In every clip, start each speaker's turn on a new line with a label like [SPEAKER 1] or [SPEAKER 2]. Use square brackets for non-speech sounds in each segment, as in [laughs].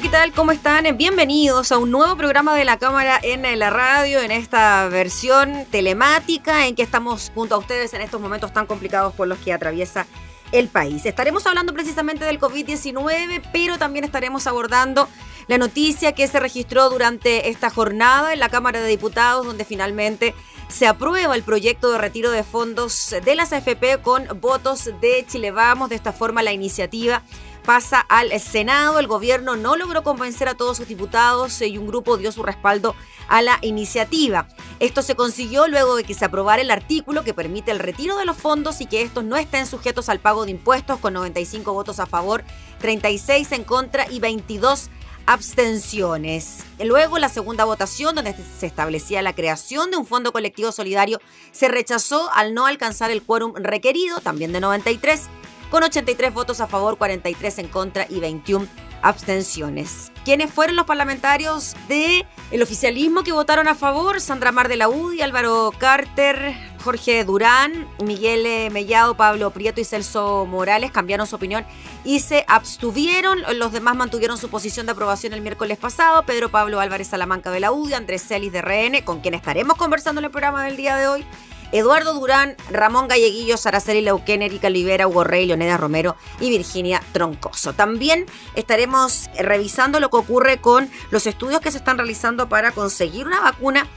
[SPEAKER 1] ¿Qué tal? ¿Cómo están? Bienvenidos a un nuevo programa de la Cámara en la radio, en esta versión telemática en que estamos junto a ustedes en estos momentos tan complicados por los que atraviesa el país. Estaremos hablando precisamente del COVID-19, pero también estaremos abordando la noticia que se registró durante esta jornada en la Cámara de Diputados, donde finalmente se aprueba el proyecto de retiro de fondos de las AFP con votos de Chile Vamos. De esta forma, la iniciativa pasa al Senado. El gobierno no logró convencer a todos sus diputados y un grupo dio su respaldo a la iniciativa. Esto se consiguió luego de que se aprobara el artículo que permite el retiro de los fondos y que estos no estén sujetos al pago de impuestos con 95 votos a favor, 36 en contra y 22 abstenciones. Luego, la segunda votación, donde se establecía la creación de un fondo colectivo solidario, se rechazó al no alcanzar el quórum requerido, también de 93 con 83 votos a favor, 43 en contra y 21 abstenciones. ¿Quiénes fueron los parlamentarios del el oficialismo que votaron a favor? Sandra Mar de la UDI, Álvaro Carter, Jorge Durán, Miguel Mellado, Pablo Prieto y Celso Morales cambiaron su opinión y se abstuvieron. Los demás mantuvieron su posición de aprobación el miércoles pasado. Pedro Pablo Álvarez Salamanca de la UDI, Andrés Celis de RN, con quien estaremos conversando en el programa del día de hoy. Eduardo Durán, Ramón Galleguillo, Saraceli Leuquén, Erika Olivera, Hugo Rey, Leoneda Romero y Virginia Troncoso. También estaremos revisando lo que ocurre con los estudios que se están realizando para conseguir una vacuna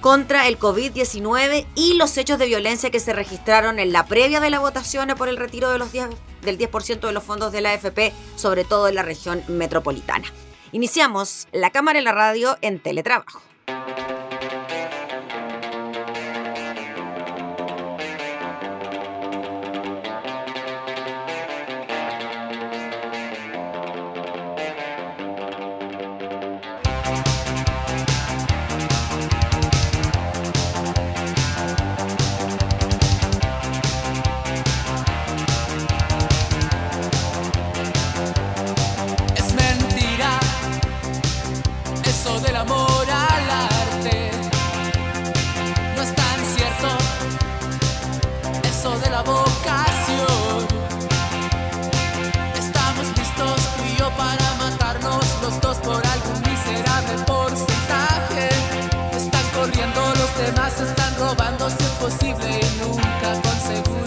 [SPEAKER 1] contra el COVID-19 y los hechos de violencia que se registraron en la previa de la votación por el retiro de los 10, del 10% de los fondos de la AFP, sobre todo en la región metropolitana. Iniciamos la cámara y la radio en teletrabajo. posible y nunca con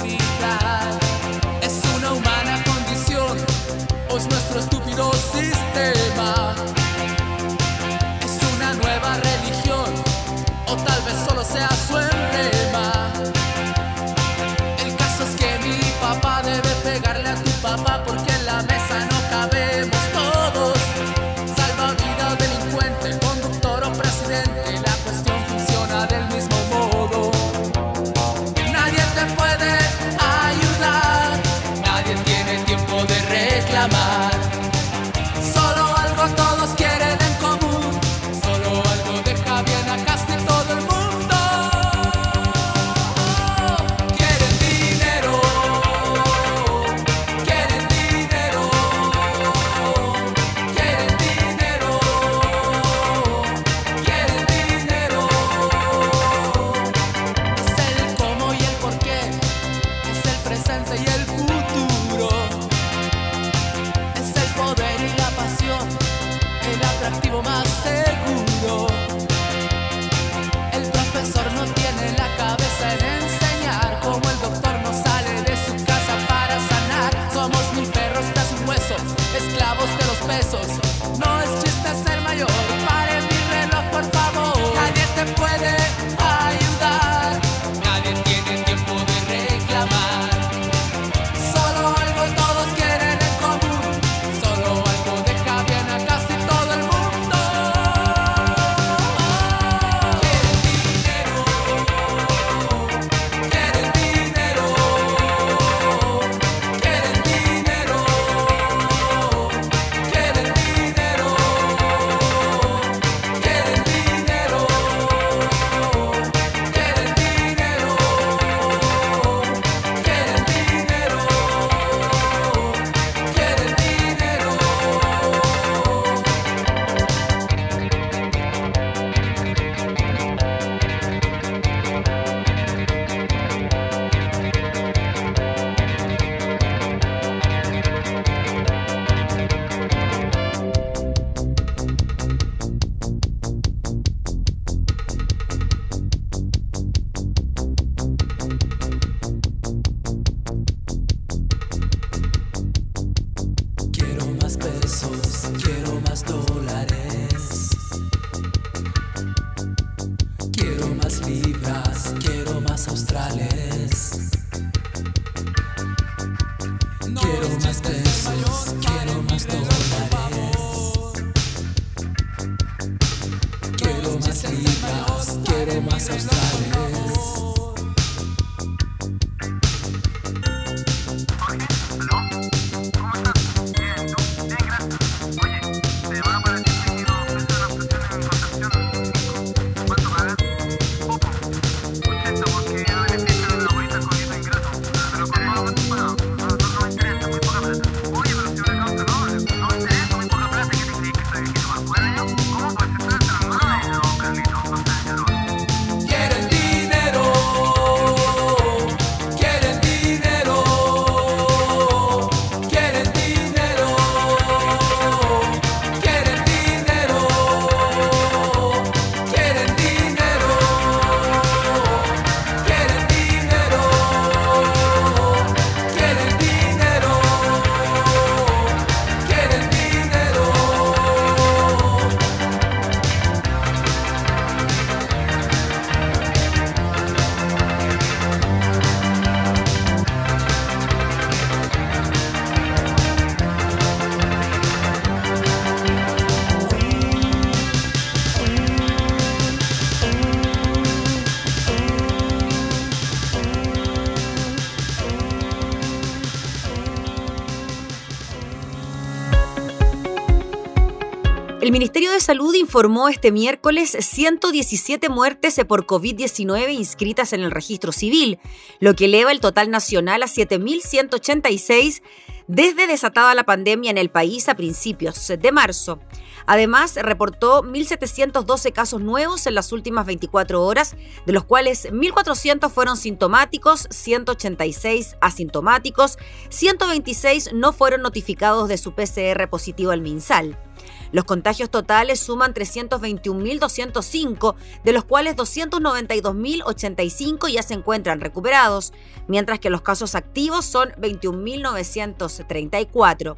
[SPEAKER 1] Salud informó este miércoles 117 muertes por COVID-19 inscritas en el registro civil, lo que eleva el total nacional a 7.186 desde desatada la pandemia en el país a principios de marzo. Además, reportó 1.712 casos nuevos en las últimas 24 horas, de los cuales 1.400 fueron sintomáticos, 186 asintomáticos, 126 no fueron notificados de su PCR positivo al MinSal. Los contagios totales suman 321.205, de los cuales 292.085 ya se encuentran recuperados, mientras que los casos activos son 21.934.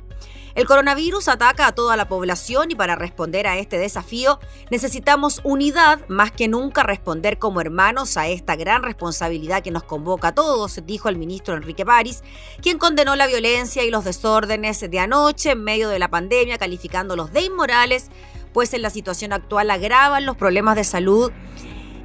[SPEAKER 1] El coronavirus ataca a toda la población y para responder a este desafío necesitamos unidad más que nunca responder como hermanos a esta gran responsabilidad que nos convoca a todos, dijo el ministro Enrique París, quien condenó la violencia y los desórdenes de anoche en medio de la pandemia, calificándolos de inmorales, pues en la situación actual agravan los problemas de salud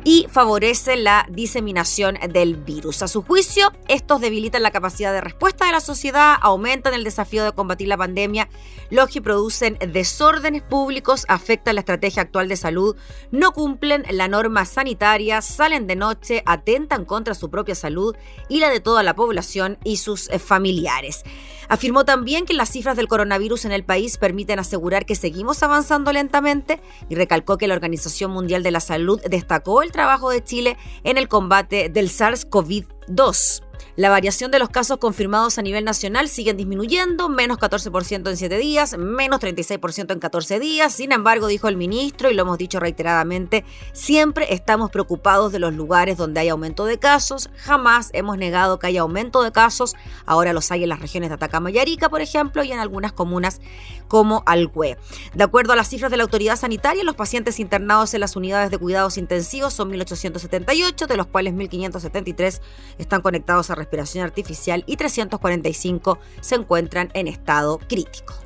[SPEAKER 1] y favorece la diseminación del virus. A su juicio, estos debilitan la capacidad de respuesta de la sociedad, aumentan el desafío de combatir la pandemia, los que producen desórdenes públicos, afectan la estrategia actual de salud, no cumplen la norma sanitaria, salen de noche, atentan contra su propia salud y la de toda la población y sus familiares. Afirmó también que las cifras del coronavirus en el país permiten asegurar que seguimos avanzando lentamente y recalcó que la Organización Mundial de la Salud destacó el trabajo de Chile en el combate del SARS-CoV-2. La variación de los casos confirmados a nivel nacional siguen disminuyendo, menos 14% en 7 días, menos 36% en 14 días. Sin embargo, dijo el ministro, y lo hemos dicho reiteradamente, siempre estamos preocupados de los lugares donde hay aumento de casos. Jamás hemos negado que haya aumento de casos. Ahora los hay en las regiones de Atacama y Arica, por ejemplo, y en algunas comunas como Algüe. De acuerdo a las cifras de la autoridad sanitaria, los pacientes internados en las unidades de cuidados intensivos son 1.878, de los cuales 1.573 están conectados a artificial y 345 se encuentran en estado crítico.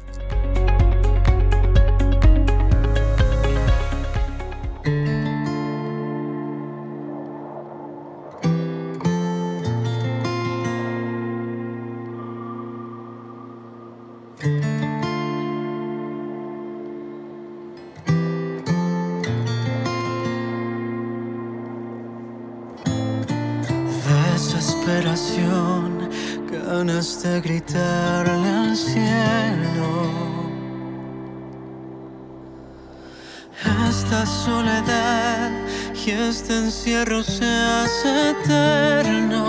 [SPEAKER 2] Encierro se hace eterno.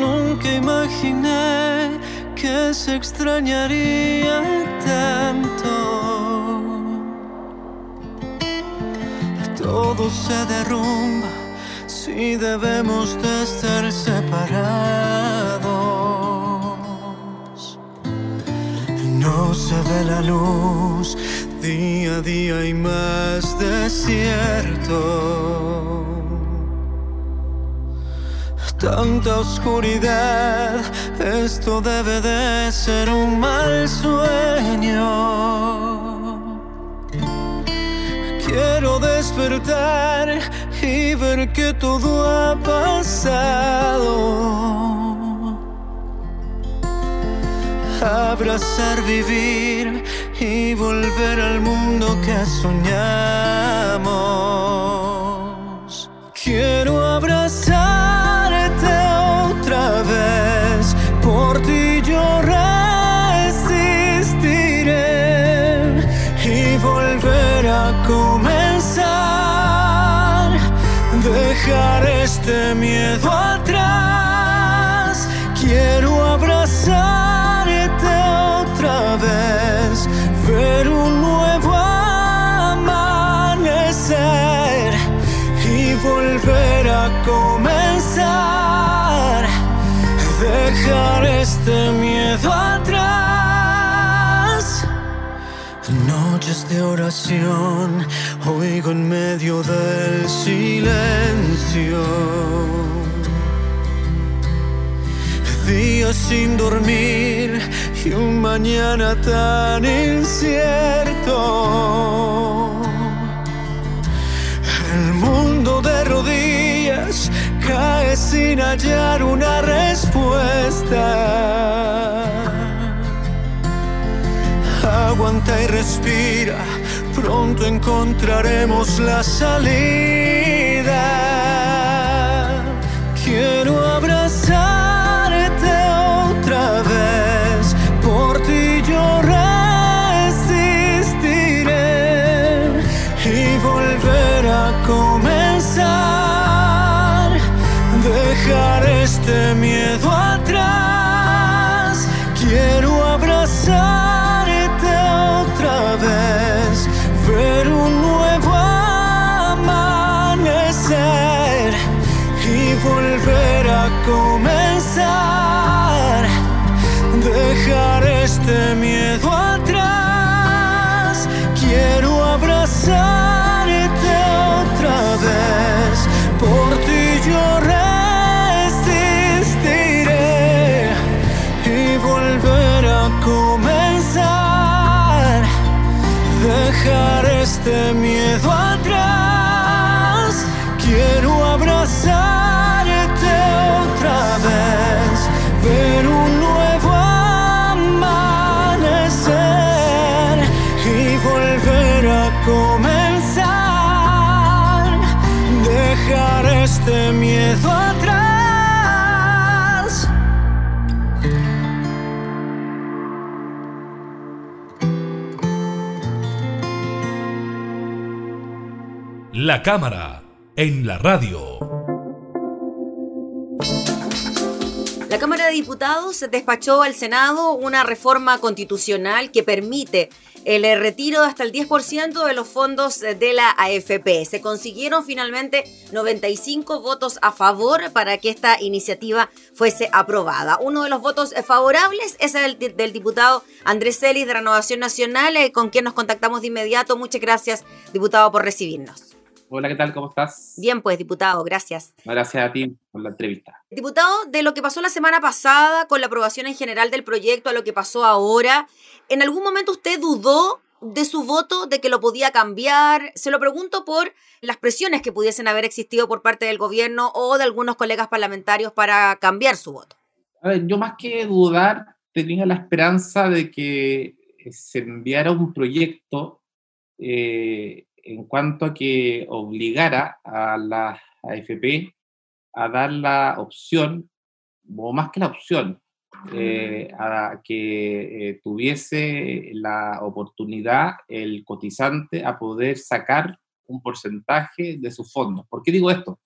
[SPEAKER 2] Nunca imaginé que se extrañaría tanto. Todo se derrumba si debemos de estar separados. se ve la luz, día a día y más desierto. Tanta oscuridad, esto debe de ser un mal sueño. Quiero despertar y ver que todo ha pasado abrazar, vivir y volver al mundo que soñamos. Quiero De oración oigo en medio del silencio días sin dormir y un mañana tan incierto. El mundo de rodillas cae sin hallar una respuesta. Aguanta y respira, pronto encontraremos la salida. Quiero abrazarte otra vez yo resistiré y volver a comenzar, dejar este miedo atrás. Dejar este
[SPEAKER 3] cámara en la radio.
[SPEAKER 1] La Cámara de Diputados despachó al Senado una reforma constitucional que permite el retiro de hasta el 10% de los fondos de la AFP. Se consiguieron finalmente 95 votos a favor para que esta iniciativa fuese aprobada. Uno de los votos favorables es el del diputado Andrés Celis de Renovación Nacional, eh, con quien nos contactamos de inmediato. Muchas gracias, diputado, por recibirnos.
[SPEAKER 4] Hola, ¿qué tal? ¿Cómo estás?
[SPEAKER 1] Bien, pues, diputado, gracias.
[SPEAKER 4] Gracias a ti por la entrevista.
[SPEAKER 1] Diputado, de lo que pasó la semana pasada con la aprobación en general del proyecto a lo que pasó ahora, ¿En algún momento usted dudó de su voto, de que lo podía cambiar? Se lo pregunto por las presiones que pudiesen haber existido por parte del gobierno o de algunos colegas parlamentarios para cambiar su voto.
[SPEAKER 4] A ver, yo más que dudar, tenía la esperanza de que se enviara un proyecto eh, en cuanto a que obligara a la AFP a dar la opción, o más que la opción, eh, a que eh, tuviese la oportunidad el cotizante a poder sacar un porcentaje de sus fondos. ¿Por qué digo esto?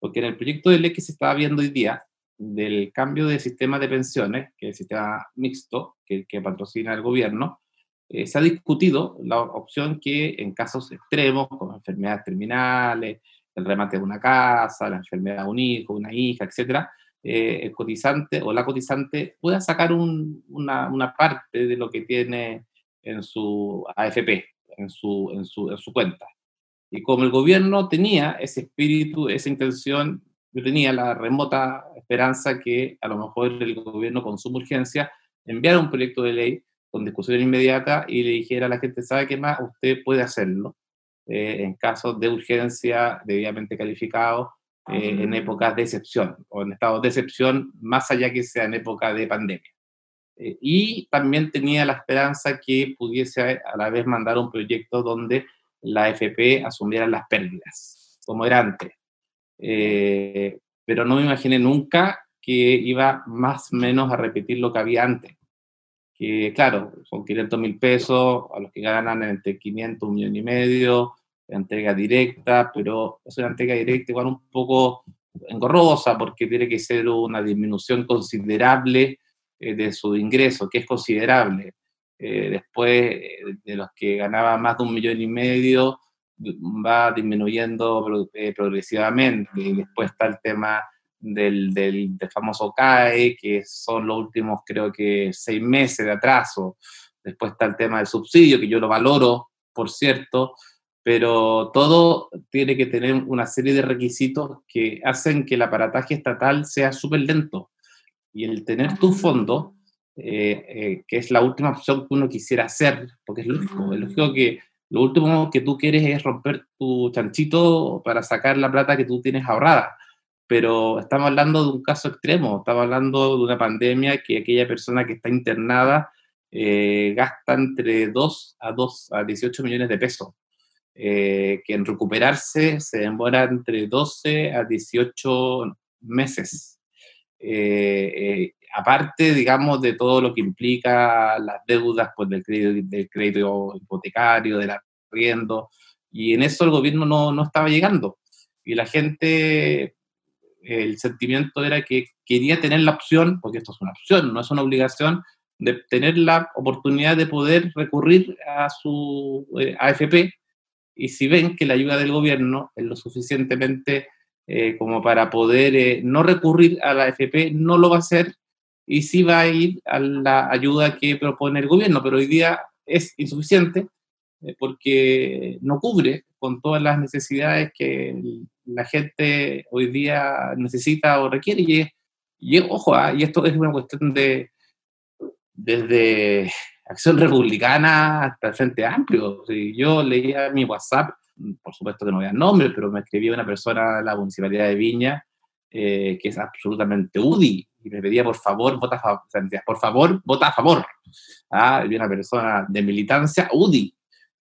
[SPEAKER 4] Porque en el proyecto de ley que se está viendo hoy día, del cambio de sistema de pensiones, que es el sistema mixto que, que patrocina el gobierno, eh, se ha discutido la opción que en casos extremos, como enfermedades terminales, el remate de una casa, la enfermedad de un hijo, una hija, etcétera, eh, el cotizante o la cotizante pueda sacar una, parte de lo que tiene en su AFP, en su, en su, en su cuenta. Y como el gobierno tenía ese espíritu, esa intención, yo tenía la remota esperanza que a lo mejor el gobierno con su urgencia enviara un proyecto de ley con discusión inmediata y le dijera a la gente, ¿sabe qué más? Usted puede hacerlo eh, en casos de urgencia debidamente calificado, eh, en épocas de excepción o en estados de excepción, más allá que sea en época de pandemia. Eh, y también tenía la esperanza que pudiese a la vez mandar un proyecto donde la FP asumiera las pérdidas, como era antes. pero no me imaginé nunca que iba más o menos a repetir lo que había antes que claro, son 500 mil pesos a los que ganan entre 500, un millón y medio, entrega directa, pero es una entrega directa igual un poco engorrosa porque tiene que ser una disminución considerable eh, de su ingreso, que es considerable. Eh, después eh, de los que ganaban más de un millón y medio, va disminuyendo progresivamente. Y después está el tema del, del, famoso CAE, que son los últimos, creo que, seis meses de atraso. Después está el tema del subsidio, que yo lo valoro, por cierto, pero todo tiene que tener una serie de requisitos que hacen que el aparataje estatal sea súper lento. Y el tener tu fondo, eh, eh, que es la última opción que uno quisiera hacer, porque es lógico, es lógico que lo último que tú quieres es romper tu chanchito para sacar la plata que tú tienes ahorrada pero estamos hablando de un caso extremo, estamos hablando de una pandemia que aquella persona que está internada eh, gasta entre 2 a 2 a 18 millones de pesos, eh, que en recuperarse se demora entre 12 a 18 meses. Eh, aparte, digamos, de todo lo que implica las deudas pues, del, crédito, del crédito hipotecario, del arriendo, y en eso el gobierno no, no estaba llegando. Y la gente el sentimiento era que quería tener la opción, porque esto es una opción, no es una obligación, de tener la oportunidad de poder recurrir a su eh, AFP y si ven que la ayuda del gobierno es lo suficientemente eh, como para poder eh, no recurrir a la AFP, no lo va a hacer y sí va a ir a la ayuda que propone el gobierno, pero hoy día es insuficiente porque no cubre con todas las necesidades que la gente hoy día necesita o requiere. Y, y ojo, ah, y esto es una cuestión de desde Acción Republicana hasta el Frente Amplio. Si yo leía mi WhatsApp, por supuesto que no había nombre, pero me escribía una persona de la Municipalidad de Viña eh, que es absolutamente UDI y me pedía por favor, vota a favor, por favor, vota a favor. Ah, había una persona de militancia UDI,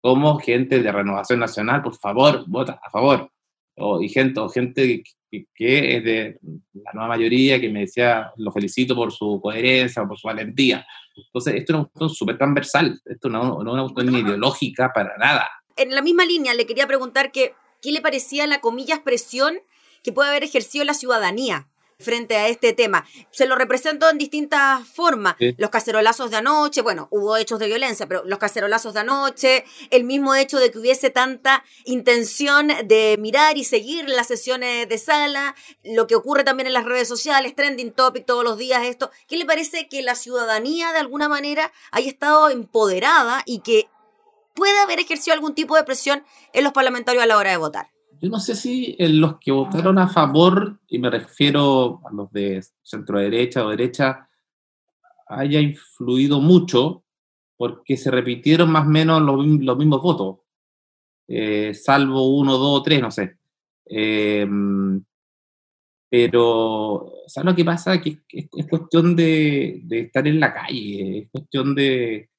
[SPEAKER 4] como gente de Renovación Nacional, por favor, vota a favor o, y gente, o gente que, es de la nueva mayoría que me decía, lo felicito por su coherencia, por su valentía. Entonces, esto es una cuestión súper transversal, esto no, no es una cuestión ideológica para nada.
[SPEAKER 1] En la misma línea, le quería preguntar que, ¿qué le parecía la comillas presión que puede haber ejercido la ciudadanía frente a este tema. Se lo representó en distintas formas. Los cacerolazos de anoche, bueno, hubo hechos de violencia, pero los cacerolazos de anoche, el mismo hecho de que hubiese tanta intención de mirar y seguir las sesiones de sala, lo que ocurre también en las redes sociales, trending topic todos los días, esto. ¿Qué le parece que la ciudadanía de alguna manera haya estado empoderada y que pueda haber ejercido algún tipo de presión en los parlamentarios a la hora de votar?
[SPEAKER 4] Yo no sé si en los que votaron a favor, y me refiero a los de centro derecha o derecha, haya influido mucho, porque se repitieron más o menos los, mismos votos, eh, salvo uno, dos, tres, no sé. Em, pero, ¿sabes lo que pasa? Que es, cuestión de, de, estar en la calle, es cuestión de,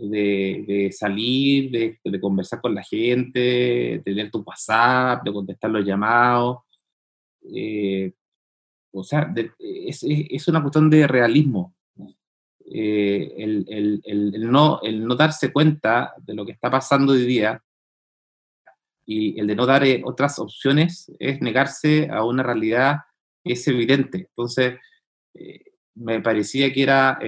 [SPEAKER 4] de, salir, de, conversar con la gente, de leer tu WhatsApp, de contestar los llamados. Eh, o sea, es, una cuestión de realismo. Eh, el, no, el no darse cuenta de lo que está pasando hoy día y el de no dar eh, otras opciones es negarse a una realidad que es evidente. Entonces, me parecía que era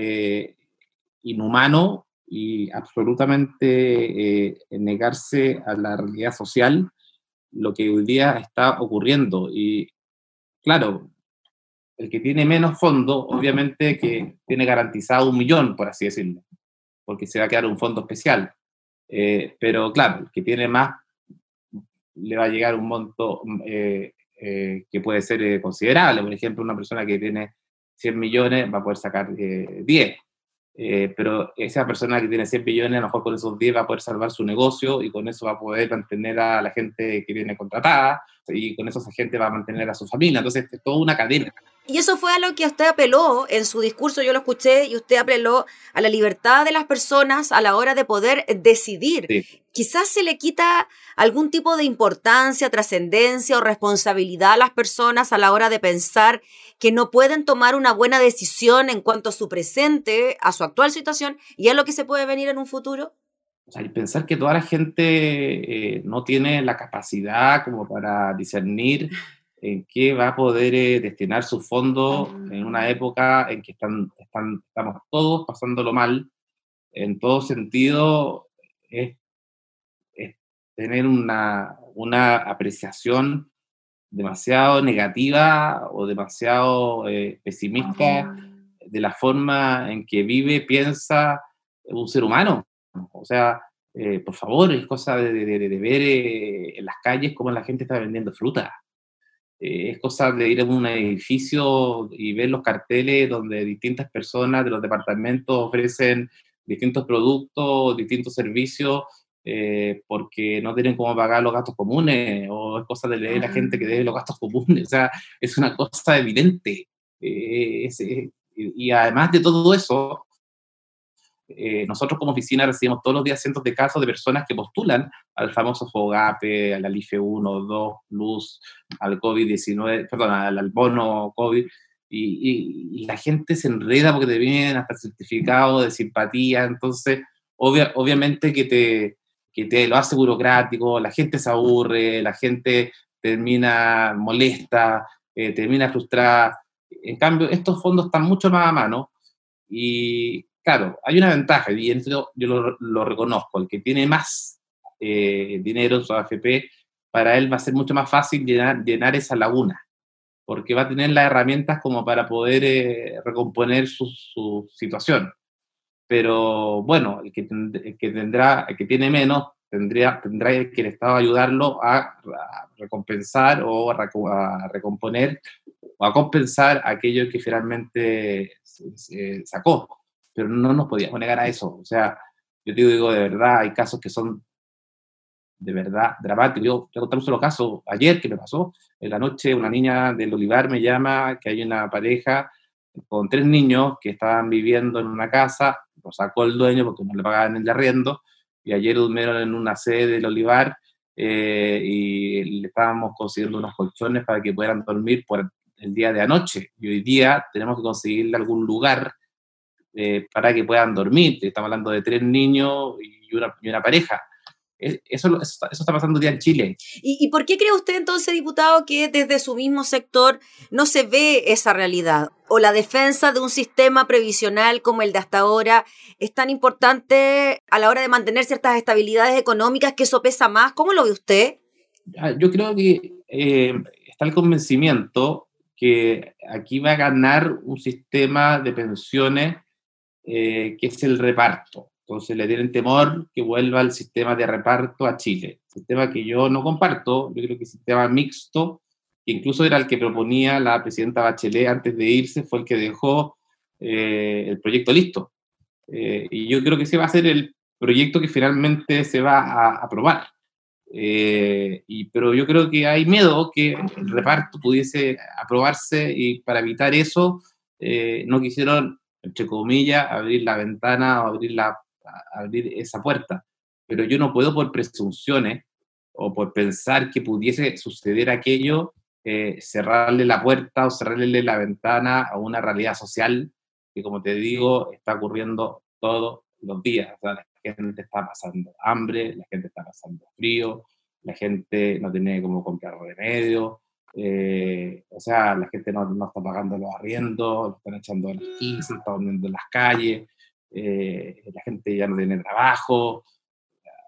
[SPEAKER 4] inhumano y absolutamente eh, negarse a la realidad social, lo que hoy día está ocurriendo. Y claro, el que tiene menos fondo, obviamente que tiene garantizado un millón, por así decirlo, porque se va a quedar un fondo especial. Eh, pero claro, el que tiene más le va a llegar un monto eh, eh, que puede ser considerable. Por ejemplo, una persona que tiene 100 millones va a poder sacar 10. Pero esa persona que tiene 100 millones, a lo mejor con esos 10 va a poder salvar su negocio y con eso va a poder mantener a la gente que viene contratada y con eso esa gente va a mantener a su familia. Entonces, es toda una cadena.
[SPEAKER 1] Y eso fue a lo que usted apeló en su discurso, yo lo escuché, y usted apeló a la libertad de las personas a la hora de poder decidir. Quizás se le quita algún tipo de importancia, trascendencia o responsabilidad a las personas a la hora de pensar que no pueden tomar una buena decisión en cuanto a su presente, a su actual situación y a lo que se puede venir en un futuro.
[SPEAKER 4] O sea, y pensar que toda la gente eh, no tiene la capacidad como para discernir [laughs] en qué va a poder eh, destinar su fondo en una época en que están, están, estamos todos pasándolo mal. En todo sentido, es, tener una, una, apreciación demasiado negativa o demasiado eh, pesimista de la forma en que vive, piensa un ser humano. O sea, eh, por favor, es cosa de, de, de ver en las calles cómo la gente está vendiendo fruta eh, es cosa de ir a un edificio y ver los carteles donde distintas personas de los departamentos ofrecen distintos productos, distintos servicios, eh, porque no tienen cómo pagar los gastos comunes, o es cosa de leer a la gente que debe los gastos comunes, o sea, es una cosa evidente. Eh, y además de todo eso, eh, nosotros como oficina recibimos todos los días cientos de casos de personas que postulan al famoso FOGAPE, al IFE 1, 2, Luz, al COVID-19, perdón, al, bono COVID, y, la gente se enreda porque te vienen hasta certificado de simpatía, entonces obviamente que te, que te lo hace burocrático, la gente se aburre, la gente termina molesta, eh, termina frustrada. En cambio, estos fondos están mucho más a mano y, claro, hay una ventaja, y yo lo, reconozco, el que tiene más eh, dinero en su AFP, para él va a ser mucho más fácil llenar, llenar esa laguna, porque va a tener las herramientas como para poder eh, recomponer su, situación. Pero bueno, el que, que tendrá, el que tiene menos, tendría, tendrá que el Estado ayudarlo a, recompensar o a, recomponer o a compensar aquello que finalmente sacó pero no nos podíamos negar a eso. O sea, yo te digo, de verdad, hay casos que son de verdad dramáticos. Yo te contar un solo caso ayer que me pasó. En la noche una niña del Olivar me llama que hay una pareja con tres niños que estaban viviendo en una casa, lo sacó el dueño porque no le pagaban el arriendo, y ayer durmieron en una sede del Olivar eh, y le estábamos consiguiendo unos colchones para que puedan dormir por el día de anoche. Y hoy día tenemos que conseguirle algún lugar eh, para que puedan dormir. Estamos hablando de tres niños y una, una pareja. Eso, eso, está pasando día en Chile.
[SPEAKER 1] ¿Y, ¿Y, por qué cree usted entonces, diputado, que desde su mismo sector no se ve esa realidad? ¿O la defensa de un sistema previsional como el de hasta ahora es tan importante a la hora de mantener ciertas estabilidades económicas que eso pesa más? ¿Cómo lo ve usted?
[SPEAKER 4] Yo creo que eh, está el convencimiento que aquí va a ganar un sistema de pensiones eh, que es el reparto. Entonces le tienen temor que vuelva el sistema de reparto a Chile. Sistema que yo no comparto, yo creo que el sistema mixto, que incluso era el que proponía la presidenta Bachelet antes de irse, fue el que dejó eh, el proyecto listo. Eh, y yo creo que ese va a ser el proyecto que finalmente se va a aprobar. y, pero yo creo que hay miedo que el reparto pudiese aprobarse y para evitar eso no quisieron entre comillas, abrir la ventana o abrir, la, abrir esa puerta. Pero yo no puedo por presunciones o por pensar que pudiese suceder aquello, eh, cerrarle la puerta o cerrarle la ventana a una realidad social que, como te digo, está ocurriendo todos los días. la gente está pasando hambre, la gente está pasando frío, la gente no tiene cómo comprar remedios, eh, o sea, la gente no, no, está pagando los arriendos, están echando a las 15, está durmiendo en las calles, eh, la gente ya no tiene trabajo,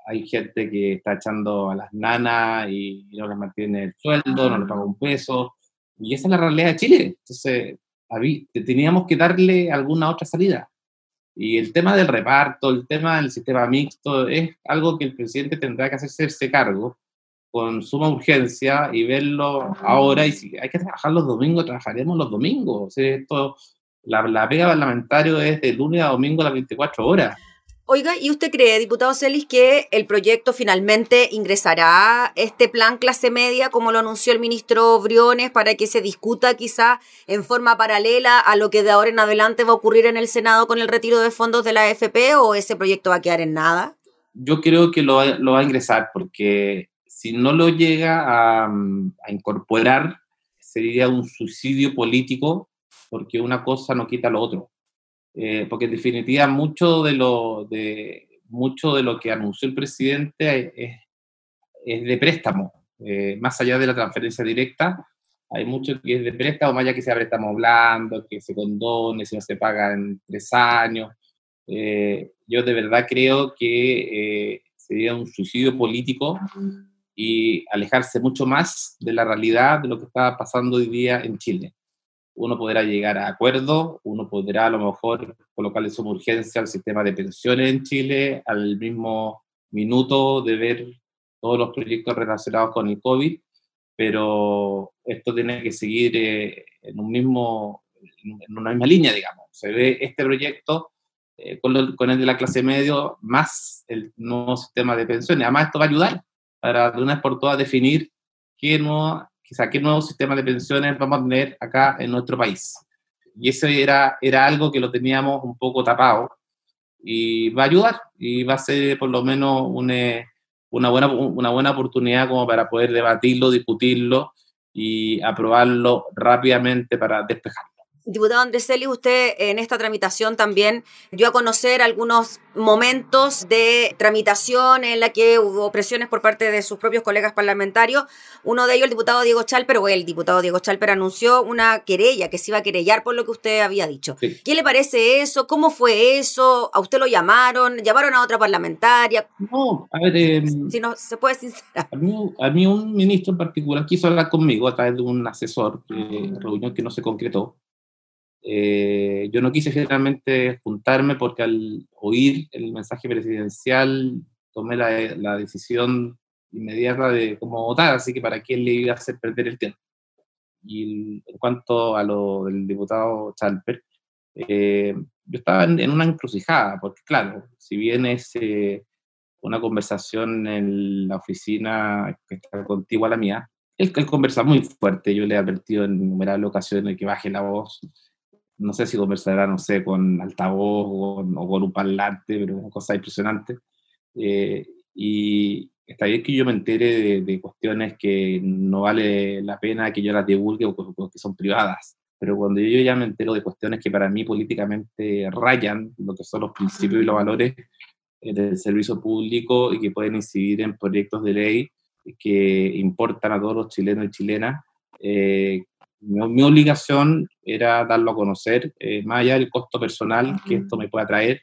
[SPEAKER 4] hay gente que está echando a las nanas y no les mantiene el sueldo, no les paga un peso, y esa es la realidad de Chile. Entonces, teníamos que darle alguna otra salida. Y el tema del reparto, el tema del sistema mixto, es algo que el presidente tendrá que hacerse cargo con suma urgencia y verlo ahora. Y si hay que trabajar los domingos, trabajaremos los domingos. O sea, esto, la, la pega parlamentaria es de lunes a domingo a las 24 horas.
[SPEAKER 1] Oiga, ¿y usted cree, diputado Celis, que el proyecto finalmente ingresará este plan clase media, como lo anunció el ministro Briones, para que se discuta quizá en forma paralela a lo que de ahora en adelante va a ocurrir en el Senado con el retiro de fondos de la AFP o ese proyecto va a quedar en nada?
[SPEAKER 4] Yo creo que lo, va a ingresar porque si no lo llega a, a incorporar sería un suicidio político porque una cosa no quita lo otro. Eh, porque en definitiva mucho de, lo, de, mucho de lo que anunció el presidente es, es de préstamo, eh, más allá de la transferencia directa, hay mucho que es de préstamo, más allá que sea préstamo blando, que se condone, si no se paga en tres años. Eh, yo de verdad creo que sería un suicidio político y alejarse mucho más de la realidad de lo que está pasando hoy día en Chile uno podrá llegar a acuerdos, uno podrá a lo mejor colocarle su urgencia al sistema de pensiones en Chile, al mismo minuto de ver todos los proyectos relacionados con el COVID, pero esto tiene que seguir eh, en, un mismo, en una misma línea, digamos. Se ve este proyecto eh, con, con, el de la clase medio más el nuevo sistema de pensiones. Además, esto va a ayudar para de una vez por todas definir qué no quizá qué nuevo sistema de pensiones vamos a tener acá en nuestro país. Y eso era, era algo que lo teníamos un poco tapado y va a ayudar y va a ser por lo menos una, una, buena, una buena oportunidad como para poder debatirlo, discutirlo y aprobarlo rápidamente para despejarlo.
[SPEAKER 1] Diputado Andrés Celis, usted en esta tramitación también dio a conocer algunos momentos de tramitación en la que hubo presiones por parte de sus propios colegas parlamentarios. Uno de ellos, el diputado Diego Chalper, o el diputado Diego Chalper anunció una querella que se iba a querellar por lo que usted había dicho. ¿Qué le parece eso? ¿Cómo fue eso? ¿A usted lo llamaron? ¿Llamaron a otra parlamentaria?
[SPEAKER 4] No, a ver... Eh,
[SPEAKER 1] si no, se puede sincerar.
[SPEAKER 4] A mí, a mí un ministro en particular quiso hablar conmigo a través de un asesor, eh, reunión que no se concretó eh, yo no quise generalmente juntarme porque al oír el mensaje presidencial tomé la, la, decisión inmediata de cómo votar, así que para quién le iba a hacer perder el tiempo. Y en cuanto a lo del diputado Chalper, eh, yo estaba en, una encrucijada, porque claro, si bien es eh, una conversación en la oficina que está contigua a la mía, él, él conversa muy fuerte, yo le he advertido en innumerables ocasiones que baje la voz, no sé si conversará, no sé, con altavoz o, con un parlante, pero es una cosa impresionante. Eh, y está bien que yo me entere de, cuestiones que no vale la pena que yo las divulgue o, que son privadas. Pero cuando yo ya me entero de cuestiones que para mí políticamente rayan lo que son los principios y los valores eh, del servicio público y que pueden incidir en proyectos de ley que importan a todos los chilenos y chilenas, eh, mi, obligación era darlo a conocer, eh, más allá del costo personal que esto me pueda traer,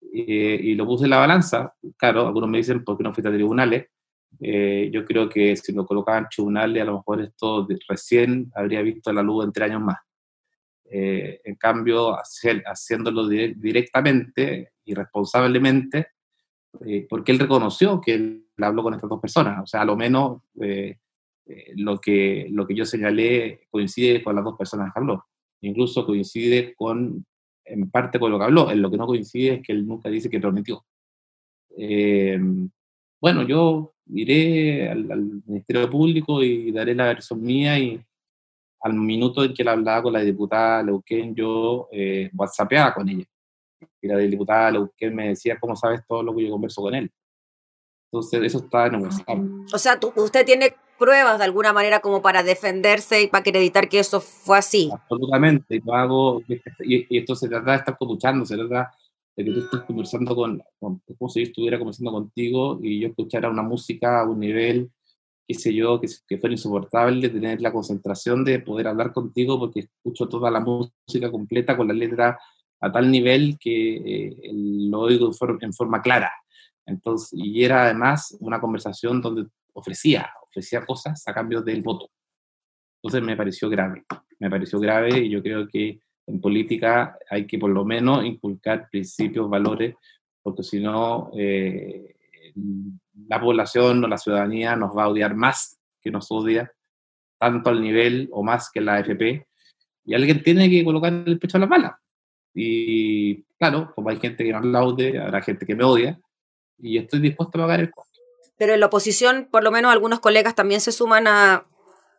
[SPEAKER 4] eh, y lo puse en la balanza. Claro, algunos me dicen, ¿por qué no fuiste a tribunales? Eh, yo creo que si lo colocaban en tribunales, a lo mejor esto recién habría visto la luz entre años más. en cambio, haciéndolo directamente y responsablemente, porque él reconoció que él habló con estas dos personas, o sea, a lo menos eh, lo, que, lo que yo señalé coincide con las dos personas que habló. Incluso coincide con, en parte con lo que habló. En lo que no coincide es que él nunca dice que prometió. Eh, bueno, yo iré al, Ministerio Público y daré la versión mía y al minuto en que él hablaba con la diputada Leuquén, yo eh, whatsappeaba con ella. Y la diputada Leuquén me decía, ¿cómo sabes todo lo que yo converso con él? Entonces, eso está en WhatsApp.
[SPEAKER 1] O sea, usted tiene pruebas de alguna manera como para defenderse y para acreditar que eso fue así.
[SPEAKER 4] Absolutamente, y hago, y, esto se trata de estar escuchando, se trata de que tú estés conversando con, como si yo estuviera conversando contigo y yo escuchara una música a un nivel, qué sé yo, que, que fuera insoportable, tener la concentración de poder hablar contigo porque escucho toda la música completa con la letra a tal nivel que eh, lo oigo en forma clara. Entonces, y era además una conversación donde ofrecía, ofrecía cosas a cambio del voto. Entonces me pareció grave, me pareció grave y yo creo que en política hay que por lo menos inculcar principios, valores, porque si no, eh, la población o la ciudadanía nos va a odiar más que nos odia, tanto al nivel o más que la AFP, y alguien tiene que colocar el pecho a la bala. Y claro, como hay gente que me aplaude, habrá gente que me odia, y estoy dispuesto a pagar el costo.
[SPEAKER 1] Pero en la oposición, por lo menos algunos colegas también se suman a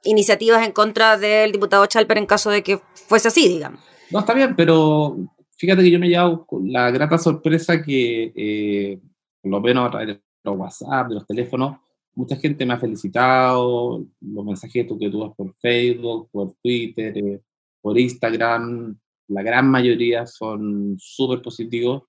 [SPEAKER 1] iniciativas en contra del diputado Chalper en caso de que fuese así, digamos.
[SPEAKER 4] No, está bien, pero fíjate que yo me he llevado la grata sorpresa que, eh, por lo menos a través de los WhatsApp, de los teléfonos, mucha gente me ha felicitado, los mensajes que tú das por Facebook, por Twitter, eh, por Instagram, la gran mayoría son súper positivos.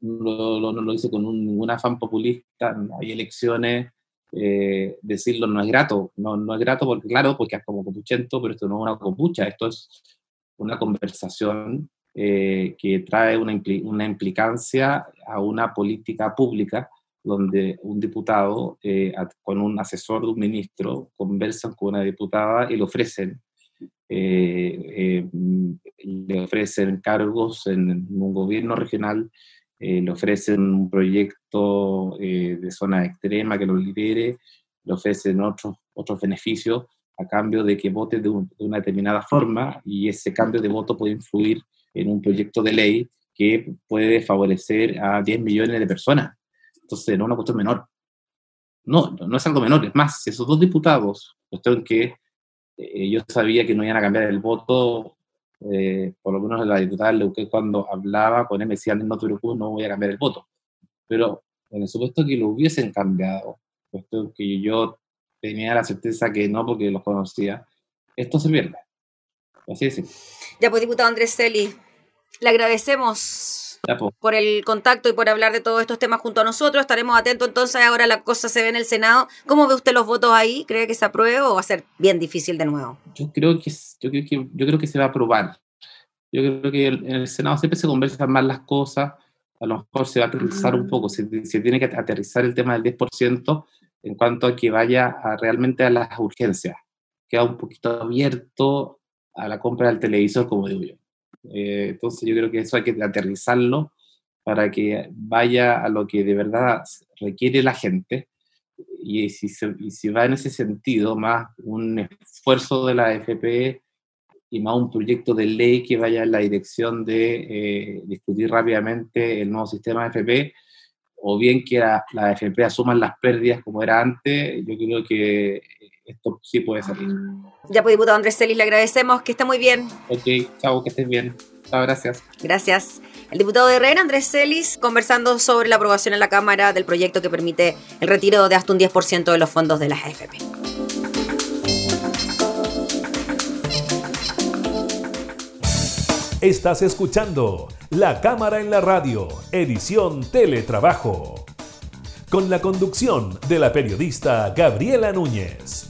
[SPEAKER 4] No, no, lo hice con ningún afán populista, hay elecciones, eh, decirlo no es grato, no, no es grato porque claro, porque es como copuchento, pero esto no es una copucha, esto es una conversación eh, que trae una, una, implicancia a una política pública donde un diputado eh, con un asesor de un ministro conversan con una diputada y le ofrecen eh, le ofrecen cargos en, un gobierno regional, le ofrecen un proyecto de zona extrema que lo lidere, le ofrecen otros, otros beneficios a cambio de que vote de, una determinada forma y ese cambio de voto puede influir en un proyecto de ley que puede favorecer a 10 millones de personas. Entonces, no es una cuestión menor. No, no es algo menor. Es más, esos dos diputados, cuestión que eh, yo sabía que no iban a cambiar el voto, eh, por lo menos la diputada Leuque cuando hablaba con él me decía, no te preocupes, no voy a cambiar el voto. Pero en el supuesto que lo hubiesen cambiado, puesto que yo tenía la certeza que no porque los conocía, esto se pierde. Así es.
[SPEAKER 1] Ya pues, diputado Andrés Celi, le agradecemos. Por el contacto y por hablar de todos estos temas junto a nosotros. Estaremos atentos entonces, ahora la cosa se ve en el Senado. ¿Cómo ve usted los votos ahí? ¿Cree que se apruebe o va a ser bien difícil de nuevo?
[SPEAKER 4] Yo creo que, yo creo que, yo creo que se va a aprobar. Yo creo que en el Senado siempre se conversan más las cosas, a lo mejor se va a aterrizar un poco, se, se tiene que aterrizar el tema del 10%, en cuanto a que vaya realmente a las urgencias. Queda un poquito abierto a la compra del televisor, como digo yo. Eh, entonces yo creo que eso hay que aterrizarlo para que vaya a lo que de verdad requiere la gente. Y si, si va en ese sentido, más un esfuerzo de la FP y más un proyecto de ley que vaya en la dirección de eh, discutir rápidamente el nuevo sistema de FP, o bien que la, la AFP asuman las pérdidas como era antes, yo creo que esto sí puede salir.
[SPEAKER 1] Ya pues, diputado Andrés Celis, le agradecemos, que esté muy bien.
[SPEAKER 4] Ok, chao, que estés bien. Chao, gracias.
[SPEAKER 1] Gracias. El diputado de Herrera, Andrés Celis, conversando sobre la aprobación en la Cámara del proyecto que permite el retiro de hasta un 10% de los fondos de las AFP.
[SPEAKER 5] Estás escuchando La Cámara en la Radio, edición Teletrabajo, con la conducción de la periodista Gabriela Núñez.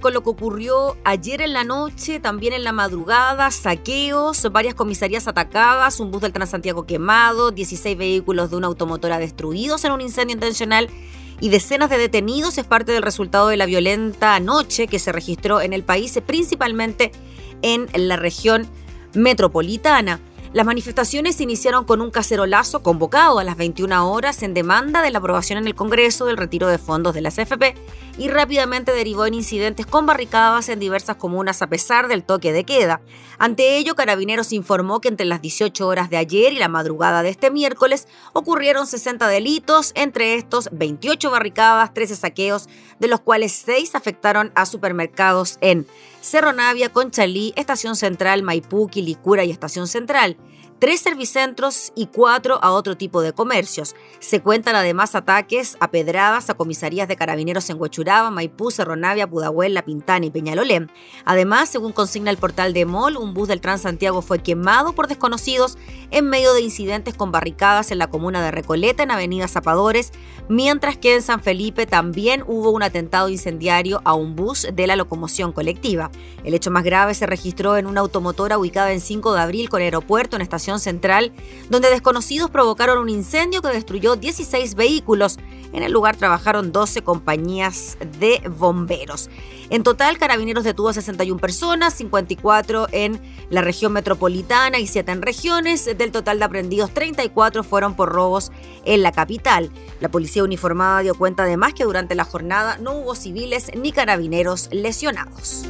[SPEAKER 1] Con lo que ocurrió ayer en la noche, también en la madrugada, saqueos, varias comisarías atacadas, un bus del Transantiago quemado, 16 vehículos de una automotora destruidos en un incendio intencional y decenas de detenidos es parte del resultado de la violenta noche que se registró en el país, principalmente en la región metropolitana. Las manifestaciones se iniciaron con un cacerolazo convocado a las 21 horas en demanda de la aprobación en el Congreso del retiro de fondos de las AFP y rápidamente derivó en incidentes con barricadas en diversas comunas a pesar del toque de queda. Ante ello, Carabineros informó que entre las 18 horas de ayer y la madrugada de este miércoles ocurrieron 60 delitos, entre estos 28 barricadas, 13 saqueos, de los cuales 6 afectaron a supermercados en Cerro Navia, Conchalí, Estación Central, Maipú, Quilicura y Estación Central tres servicentros y cuatro a otro tipo de comercios. Se cuentan además ataques a pedradas a comisarías de carabineros en Huechuraba, Maipú, Cerro Navia, Pudahuel, La Pintana y Peñalolén. Además, según consigna el portal de MOL, un bus del Transantiago fue quemado por desconocidos en medio de incidentes con barricadas en la comuna de Recoleta, en Avenida Zapadores, mientras que en San Felipe también hubo un atentado incendiario a un bus de la locomoción colectiva. El hecho más grave se registró en una automotora ubicada en 5 de abril con aeropuerto en estación central, donde desconocidos provocaron un incendio que destruyó 16 vehículos. En el lugar trabajaron 12 compañías de bomberos. En total, Carabineros detuvo a 61 personas, 54 en la región metropolitana y 7 en regiones. Del total de aprendidos, 34 fueron por robos en la capital. La policía uniformada dio cuenta además que durante la jornada no hubo civiles ni carabineros lesionados.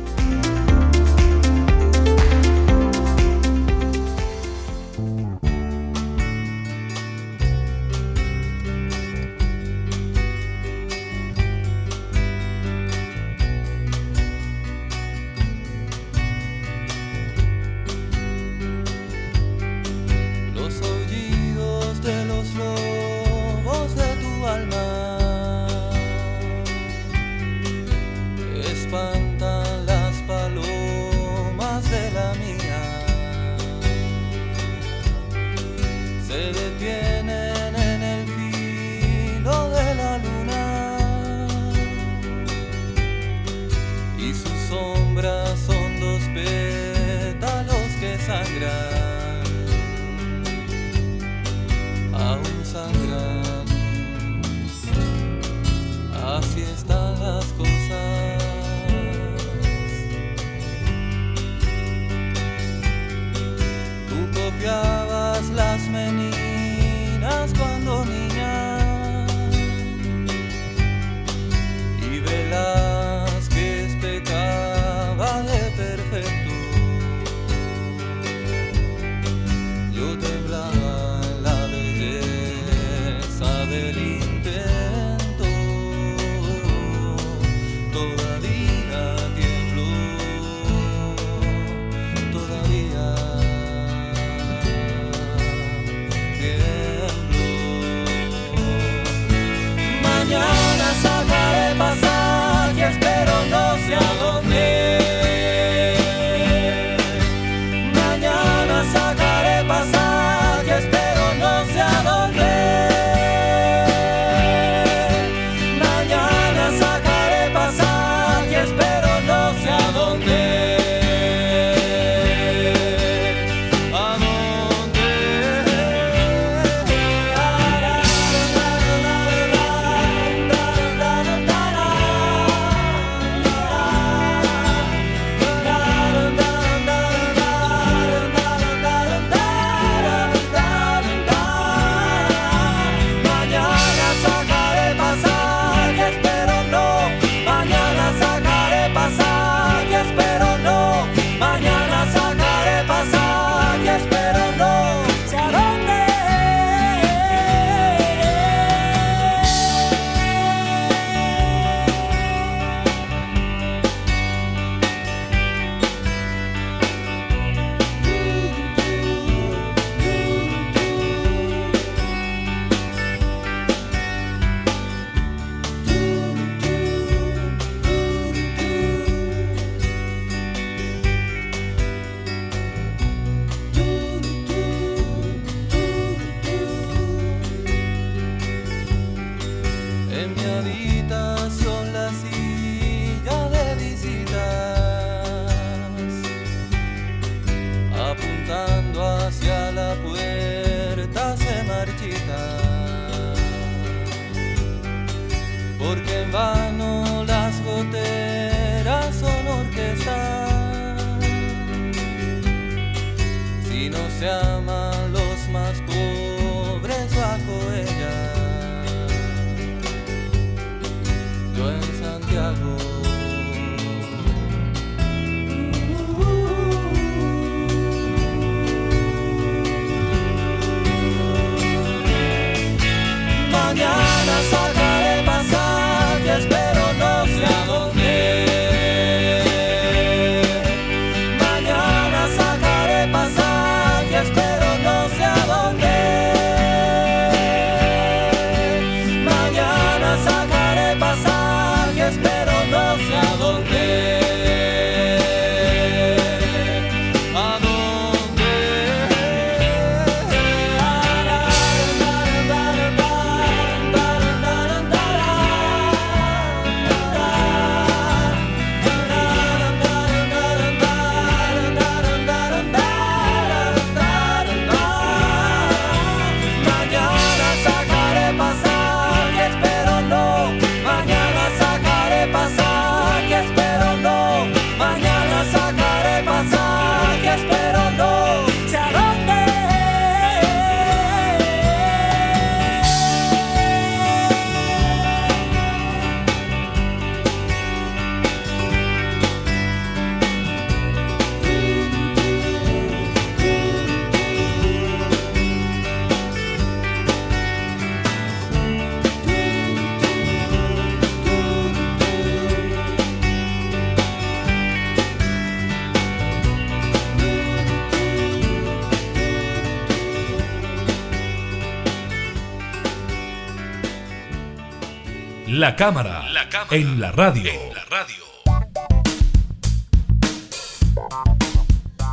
[SPEAKER 3] La cámara, en, la radio.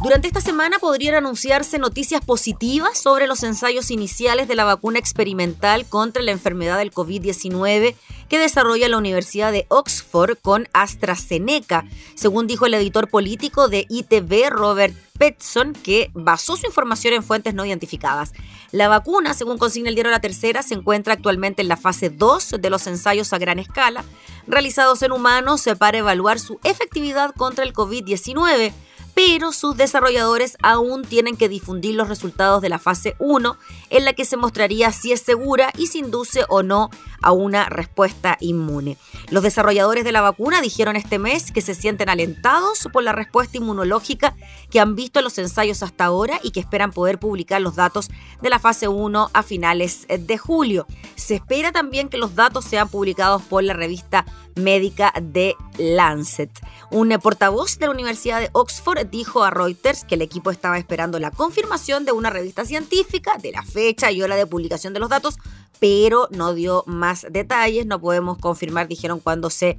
[SPEAKER 1] Durante esta semana podrían anunciarse noticias positivas sobre los ensayos iniciales de la vacuna experimental contra la enfermedad del COVID-19 que desarrolla la Universidad de Oxford con AstraZeneca, según dijo el editor político de ITV, Robert Petson, que basó su información en fuentes no identificadas. La vacuna, según consigna el diario La Tercera, se encuentra actualmente en la fase 2 de los ensayos a gran escala, realizados en humanos para evaluar su efectividad contra el COVID-19 pero sus desarrolladores aún tienen que difundir los resultados de la fase 1, en la que se mostraría si es segura y si induce o no a una respuesta inmune. Los desarrolladores de la vacuna dijeron este mes que se sienten alentados por la respuesta inmunológica que han visto en los ensayos hasta ahora y que esperan poder publicar los datos de la fase 1 a finales de julio. Se espera también que los datos sean publicados por la revista médica de Lancet. Un portavoz de la Universidad de Oxford dijo a Reuters que el equipo estaba esperando la confirmación de una revista científica de la fecha y hora de publicación de los datos, pero no dio más detalles, no podemos confirmar, dijeron, cuándo se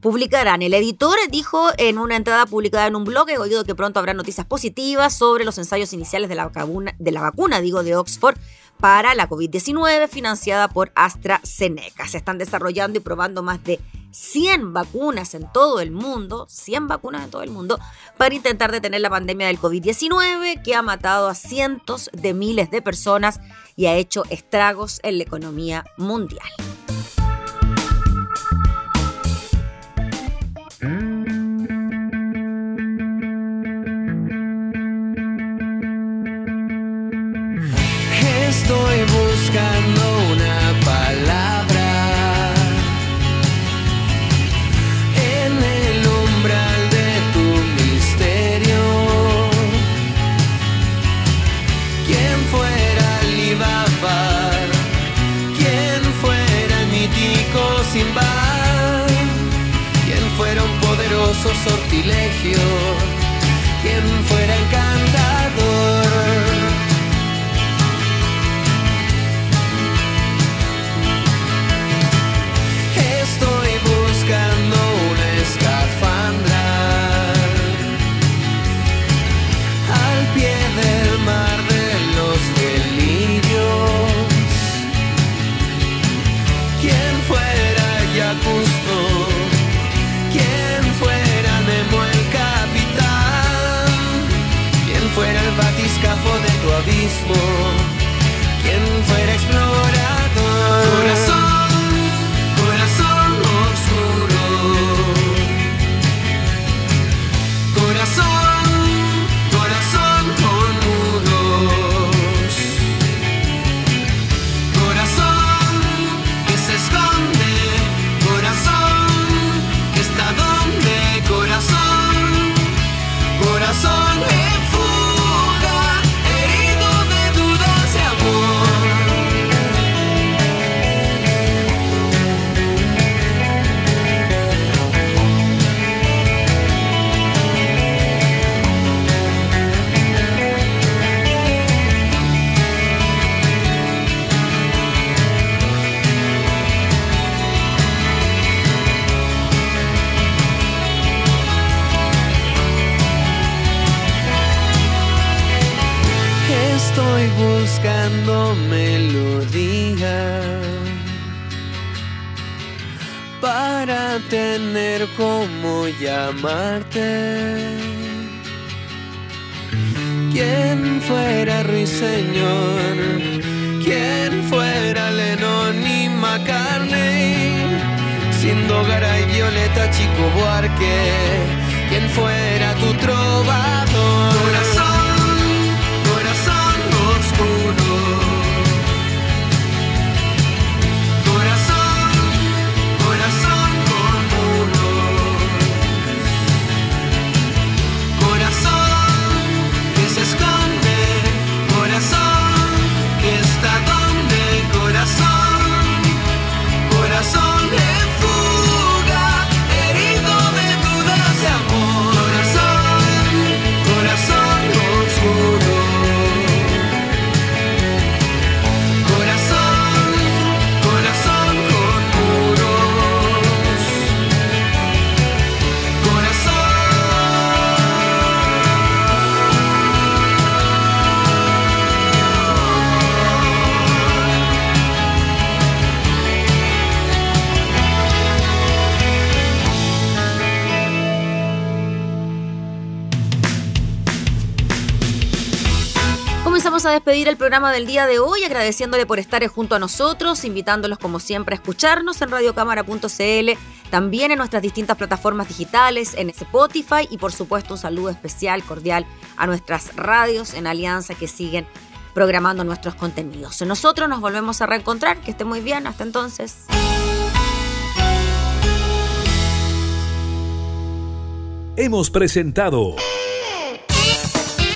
[SPEAKER 1] publicarán. El editor dijo en una entrada publicada en un blog, he oído que pronto habrá noticias positivas sobre los ensayos iniciales de la vacuna, de la vacuna digo, de Oxford para la COVID-19 financiada por AstraZeneca. Se están desarrollando y probando más de 100 vacunas en todo el mundo, 100 vacunas en todo el mundo, para intentar detener la pandemia del COVID-19 que ha matado a cientos de miles de personas y ha hecho estragos en la economía mundial.
[SPEAKER 2] Sortilegio? ¿Quién fuera encantador?
[SPEAKER 1] Despedir el programa del día de hoy, agradeciéndole por estar junto a nosotros, invitándolos como siempre a escucharnos en radiocámara.cl, también en nuestras distintas plataformas digitales, en Spotify y por supuesto un saludo especial, cordial a nuestras radios en Alianza que siguen programando nuestros contenidos. Nosotros nos volvemos a reencontrar, que esté muy bien, hasta entonces.
[SPEAKER 3] Hemos presentado